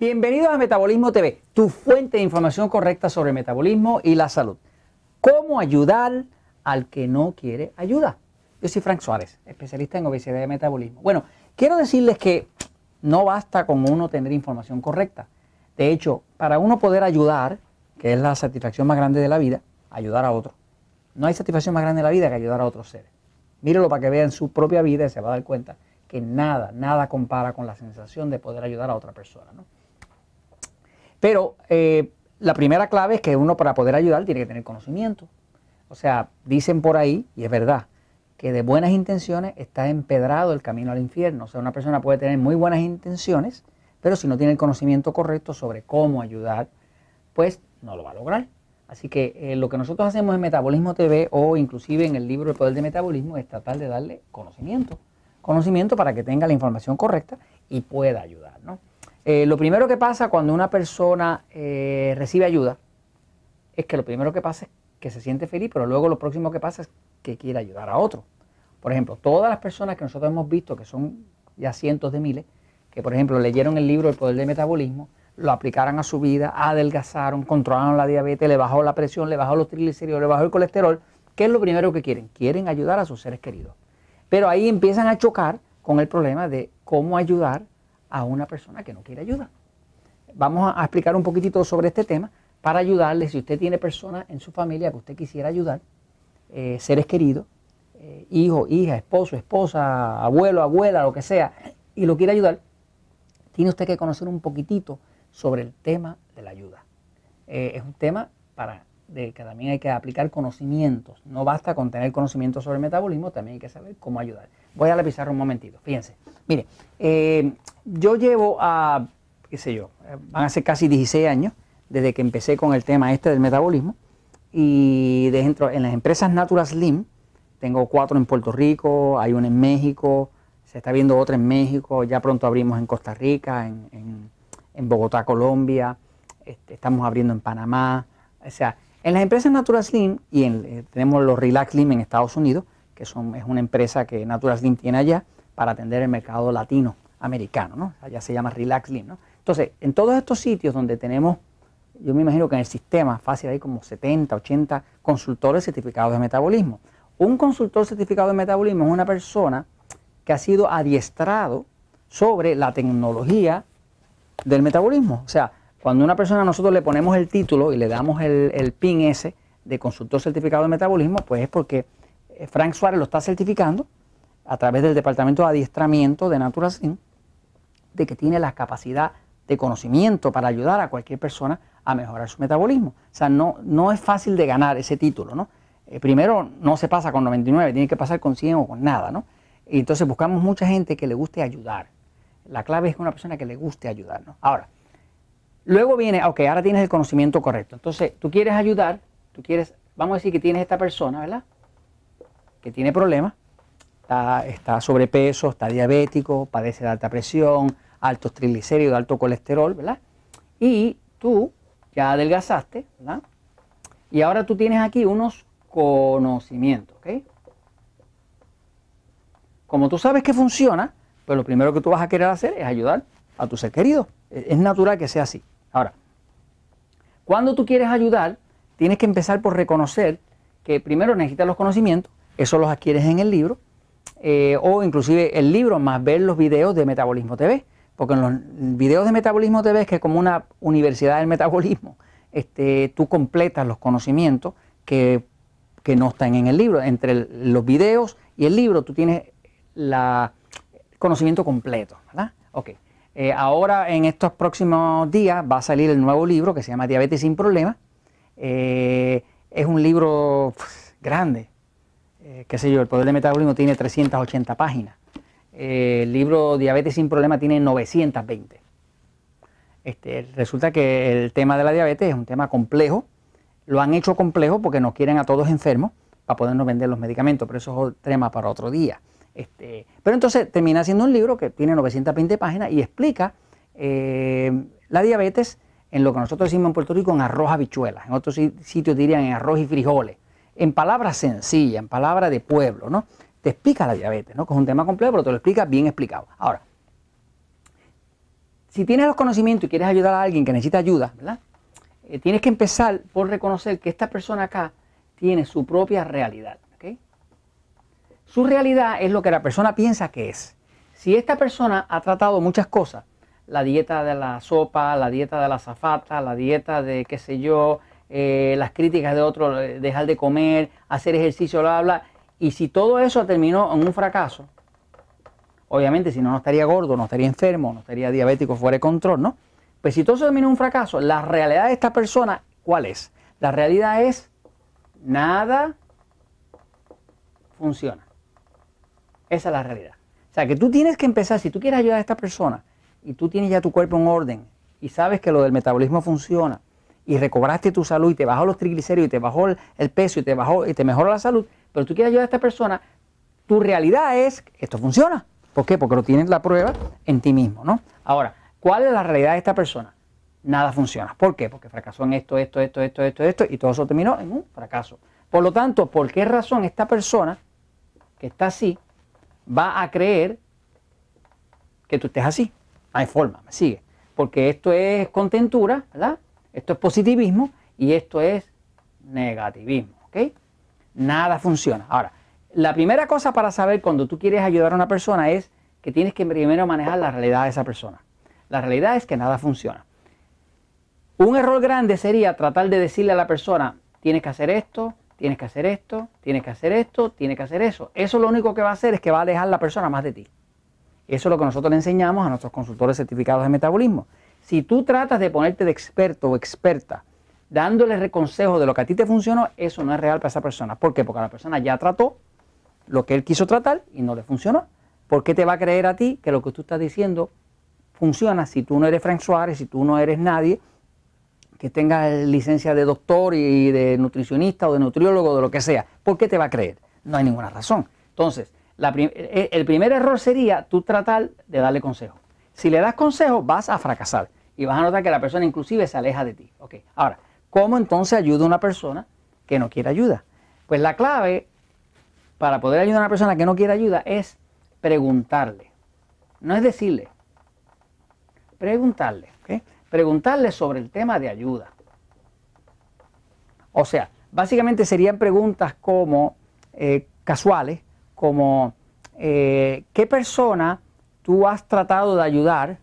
Bienvenidos a Metabolismo TV, tu fuente de información correcta sobre el metabolismo y la salud. ¿Cómo ayudar al que no quiere ayuda? Yo soy Frank Suárez, especialista en obesidad y metabolismo. Bueno, quiero decirles que no basta con uno tener información correcta. De hecho, para uno poder ayudar, que es la satisfacción más grande de la vida, ayudar a otro. No hay satisfacción más grande de la vida que ayudar a otros seres. Mírelo para que vean su propia vida y se va a dar cuenta que nada, nada compara con la sensación de poder ayudar a otra persona. ¿no? Pero eh, la primera clave es que uno para poder ayudar tiene que tener conocimiento. O sea, dicen por ahí, y es verdad, que de buenas intenciones está empedrado el camino al infierno. O sea, una persona puede tener muy buenas intenciones, pero si no tiene el conocimiento correcto sobre cómo ayudar, pues no lo va a lograr. Así que eh, lo que nosotros hacemos en Metabolismo TV o inclusive en el libro El Poder del Metabolismo es tratar de darle conocimiento. Conocimiento para que tenga la información correcta y pueda ayudar. ¿no? Eh, lo primero que pasa cuando una persona eh, recibe ayuda es que lo primero que pasa es que se siente feliz, pero luego lo próximo que pasa es que quiere ayudar a otro. Por ejemplo, todas las personas que nosotros hemos visto, que son ya cientos de miles, que por ejemplo leyeron el libro El Poder del Metabolismo, lo aplicaron a su vida, adelgazaron, controlaron la diabetes, le bajó la presión, le bajó los triglicéridos, le bajó el colesterol, ¿qué es lo primero que quieren? Quieren ayudar a sus seres queridos. Pero ahí empiezan a chocar con el problema de cómo ayudar a una persona que no quiere ayuda. Vamos a explicar un poquitito sobre este tema para ayudarle, si usted tiene personas en su familia que usted quisiera ayudar, eh, seres queridos, eh, hijo, hija, esposo, esposa, abuelo, abuela, lo que sea, y lo quiere ayudar, tiene usted que conocer un poquitito sobre el tema de la ayuda. Eh, es un tema para de que también hay que aplicar conocimientos. No basta con tener conocimientos sobre el metabolismo, también hay que saber cómo ayudar. Voy a la pizarra un momentito, fíjense. Mire, eh, yo llevo a, qué sé yo, van a ser casi 16 años desde que empecé con el tema este del metabolismo y dentro, en las empresas Natural Slim, tengo cuatro en Puerto Rico, hay una en México, se está viendo otra en México, ya pronto abrimos en Costa Rica, en, Bogotá, Colombia, este, estamos abriendo en Panamá, o sea, en las empresas Natural Slim y en, eh, tenemos los Relax Slim en Estados Unidos, que son, es una empresa que Natural Slim tiene allá para atender el mercado latinoamericano, ¿no? Allá se llama Relax Slim, ¿no? Entonces, en todos estos sitios donde tenemos, yo me imagino que en el sistema fácil hay como 70, 80 consultores certificados de metabolismo. Un consultor certificado de metabolismo es una persona que ha sido adiestrado sobre la tecnología del metabolismo. O sea, cuando una persona nosotros le ponemos el título y le damos el, PIN ese de consultor certificado de metabolismo, pues es porque eh, Frank Suárez lo está certificando a través del Departamento de Adiestramiento de Naturacin, de que tiene la capacidad de conocimiento para ayudar a cualquier persona a mejorar su metabolismo. O sea, no, no es fácil de ganar ese título, ¿no? Eh, primero, no se pasa con 99, tiene que pasar con 100 o con nada, ¿no? Y entonces buscamos mucha gente que le guste ayudar. La clave es una persona que le guste ayudar, ¿no? Ahora, Luego viene, ok, ahora tienes el conocimiento correcto. Entonces, tú quieres ayudar, tú quieres, vamos a decir que tienes esta persona, ¿verdad? Que tiene problemas, está, sobrepeso, está diabético, padece de alta presión, altos triglicéridos, alto colesterol, ¿verdad? Y tú ya adelgazaste, ¿verdad? Y ahora tú tienes aquí unos conocimientos, ¿ok? Como tú sabes que funciona, pues lo primero que tú vas a querer hacer es ayudar a tu ser querido. Es natural que sea así. Ahora, cuando tú quieres ayudar, tienes que empezar por reconocer que primero necesitas los conocimientos, eso los adquieres en el libro, eh, o inclusive el libro más ver los videos de Metabolismo TV, porque en los videos de Metabolismo TV es que como una universidad del metabolismo, este, tú completas los conocimientos que, que no están en el libro. Entre los videos y el libro tú tienes el conocimiento completo, ¿verdad? Ok. Eh, ahora, en estos próximos días, va a salir el nuevo libro que se llama Diabetes sin Problemas. Eh, es un libro grande, eh, qué sé yo, el poder del metabolismo tiene 380 páginas. el libro Diabetes sin Problemas tiene 920. Este, resulta que el tema de la diabetes es un tema complejo. Lo han hecho complejo porque nos quieren a todos enfermos para podernos vender los medicamentos, pero eso es otro tema para otro día. Este, pero entonces termina siendo un libro que tiene 920 páginas y explica eh, la diabetes en lo que nosotros decimos en Puerto Rico en arroz habichuelas, en otros sitios dirían en arroz y frijoles, en palabras sencillas, en palabras de pueblo, ¿no? Te explica la diabetes, ¿no? Que es un tema complejo, pero te lo explica bien explicado. Ahora, si tienes los conocimientos y quieres ayudar a alguien que necesita ayuda, ¿verdad? Eh, tienes que empezar por reconocer que esta persona acá tiene su propia realidad. Su realidad es lo que la persona piensa que es. Si esta persona ha tratado muchas cosas, la dieta de la sopa, la dieta de la zafata, la dieta de qué sé yo, eh, las críticas de otro, eh, dejar de comer, hacer ejercicio, bla, bla, y si todo eso terminó en un fracaso, obviamente si no, no estaría gordo, no estaría enfermo, no estaría diabético fuera de control, ¿no? Pues si todo eso terminó en un fracaso, la realidad de esta persona, ¿cuál es? La realidad es nada funciona. Esa es la realidad. O sea, que tú tienes que empezar, si tú quieres ayudar a esta persona y tú tienes ya tu cuerpo en orden y sabes que lo del metabolismo funciona y recobraste tu salud y te bajó los triglicéridos y te bajó el peso y te bajó y te mejoró la salud, pero tú quieres ayudar a esta persona, tu realidad es que esto funciona. ¿Por qué? Porque lo tienes la prueba en ti mismo, ¿no? Ahora, ¿cuál es la realidad de esta persona? Nada funciona. ¿Por qué? Porque fracasó en esto, esto, esto, esto, esto, esto, y todo eso terminó en un fracaso. Por lo tanto, ¿por qué razón esta persona que está así va a creer que tú estés así? hay forma, me sigue. Porque esto es contentura, ¿verdad? Esto es positivismo y esto es negativismo, ¿ok? Nada funciona. Ahora, la primera cosa para saber cuando tú quieres ayudar a una persona es que tienes que primero manejar la realidad de esa persona. La realidad es que nada funciona. Un error grande sería tratar de decirle a la persona, tienes que hacer esto, tienes que hacer esto, tienes que hacer esto, tienes que hacer eso. Eso lo único que va a hacer es que va a alejar a la persona más de ti. Eso es lo que nosotros le enseñamos a nuestros consultores certificados de metabolismo. Si tú tratas de ponerte de experto o experta dándole consejo de lo que a ti te funcionó, eso no es real para esa persona. ¿Por qué? Porque la persona ya trató lo que él quiso tratar y no le funcionó. ¿Por qué te va a creer a ti que lo que tú estás diciendo funciona si tú no eres Frank Suárez, si tú no eres nadie que tenga licencia de doctor y de nutricionista o de nutriólogo o de lo que sea? ¿Por qué te va a creer? No hay ninguna razón. Entonces, eh, el primer error sería tú tratar de darle consejo. Si le das consejo, vas a fracasar y vas a notar que la persona inclusive se aleja de ti. Ahora, ¿cómo entonces ayuda a una persona que no quiere ayuda? Pues la clave para poder ayudar a una persona que no quiere ayuda es preguntarle. No es decirle, preguntarle. Preguntarle sobre el tema de ayuda. O sea, básicamente serían preguntas como eh, casuales, como eh, qué persona tú has tratado de ayudar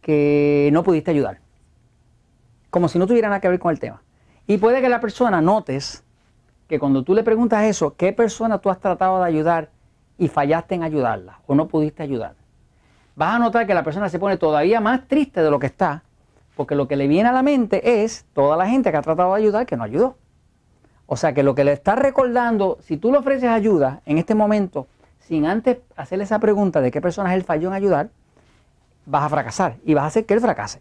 que no pudiste ayudar. Como si no tuviera nada que ver con el tema. Y puede que la persona notes que cuando tú le preguntas eso, ¿qué persona tú has tratado de ayudar y fallaste en ayudarla o no pudiste ayudar? Vas a notar que la persona se pone todavía más triste de lo que está, porque lo que le viene a la mente es toda la gente que ha tratado de ayudar que no ayudó. O sea que lo que le está recordando, si tú le ofreces ayuda en este momento, sin antes hacerle esa pregunta de qué persona es el falló en ayudar, vas a fracasar y vas a hacer que él fracase.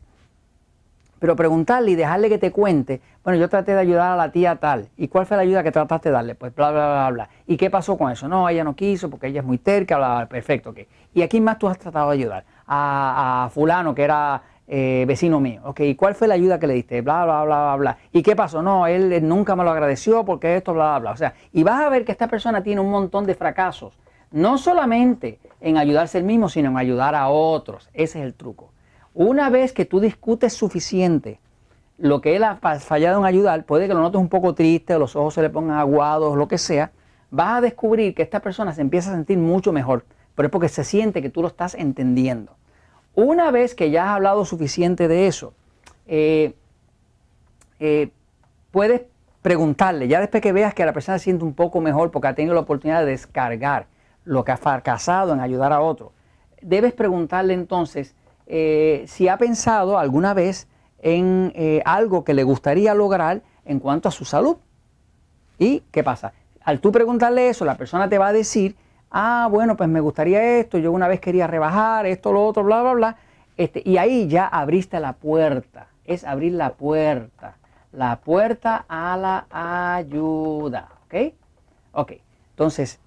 Pero preguntarle y dejarle que te cuente, bueno, yo traté de ayudar a la tía tal, ¿y cuál fue la ayuda que trataste de darle? Pues bla, bla, bla, bla. ¿Y qué pasó con eso? No, ella no quiso porque ella es muy terca, bla, bla, perfecto, ok. ¿Y a quién más tú has tratado de ayudar? A, fulano que era eh, vecino mío. Ok, ¿y cuál fue la ayuda que le diste? Bla, bla, bla, bla, bla. ¿Y qué pasó? No, él, nunca me lo agradeció porque esto, bla, bla, bla. O sea, y vas a ver que esta persona tiene un montón de fracasos. No solamente en ayudarse él mismo, sino en ayudar a otros. Ese es el truco. Una vez que tú discutes suficiente lo que él ha fallado en ayudar, puede que lo notes un poco triste, los ojos se le pongan aguados, lo que sea, vas a descubrir que esta persona se empieza a sentir mucho mejor, pero es porque se siente que tú lo estás entendiendo. Una vez que ya has hablado suficiente de eso, eh, eh, puedes preguntarle, ya después que veas que la persona se siente un poco mejor porque ha tenido la oportunidad de descargar lo que ha fracasado en ayudar a otro, debes preguntarle entonces eh, si ha pensado alguna vez en algo que le gustaría lograr en cuanto a su salud. ¿Y qué pasa? Al tú preguntarle eso, la persona te va a decir ah, bueno, pues me gustaría esto, yo una vez quería rebajar, esto, lo otro, bla, bla, bla. Este, y ahí ya abriste la puerta, es abrir la puerta, la puerta a la ayuda, ¿ok? Ok, entonces,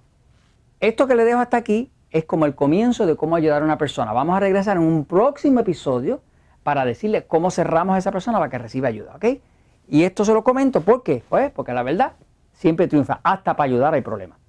esto que le dejo hasta aquí es como el comienzo de cómo ayudar a una persona. Vamos a regresar en un próximo episodio para decirle cómo cerramos a esa persona para que reciba ayuda, ¿ok? Y esto se lo comento, ¿por qué? Pues porque la verdad siempre triunfa, hasta para ayudar hay problemas.